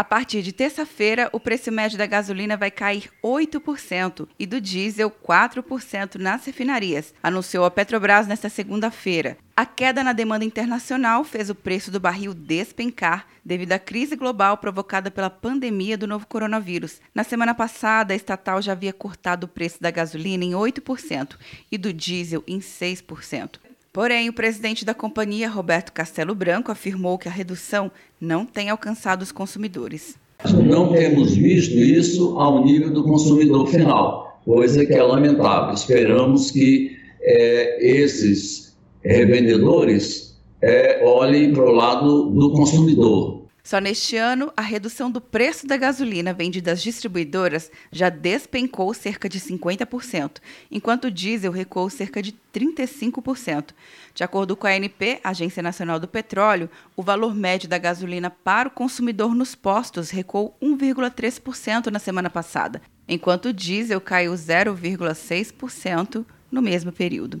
A partir de terça-feira, o preço médio da gasolina vai cair 8% e do diesel 4% nas refinarias, anunciou a Petrobras nesta segunda-feira. A queda na demanda internacional fez o preço do barril despencar devido à crise global provocada pela pandemia do novo coronavírus. Na semana passada, a estatal já havia cortado o preço da gasolina em 8% e do diesel em 6%. Porém, o presidente da companhia, Roberto Castelo Branco, afirmou que a redução não tem alcançado os consumidores. Não temos visto isso ao nível do consumidor final, coisa que é lamentável. Esperamos que é, esses revendedores é, olhem para o lado do consumidor, só neste ano, a redução do preço da gasolina vendida às distribuidoras já despencou cerca de 50%, enquanto o diesel recuou cerca de 35%. De acordo com a ANP, Agência Nacional do Petróleo, o valor médio da gasolina para o consumidor nos postos recuou 1,3% na semana passada, enquanto o diesel caiu 0,6% no mesmo período.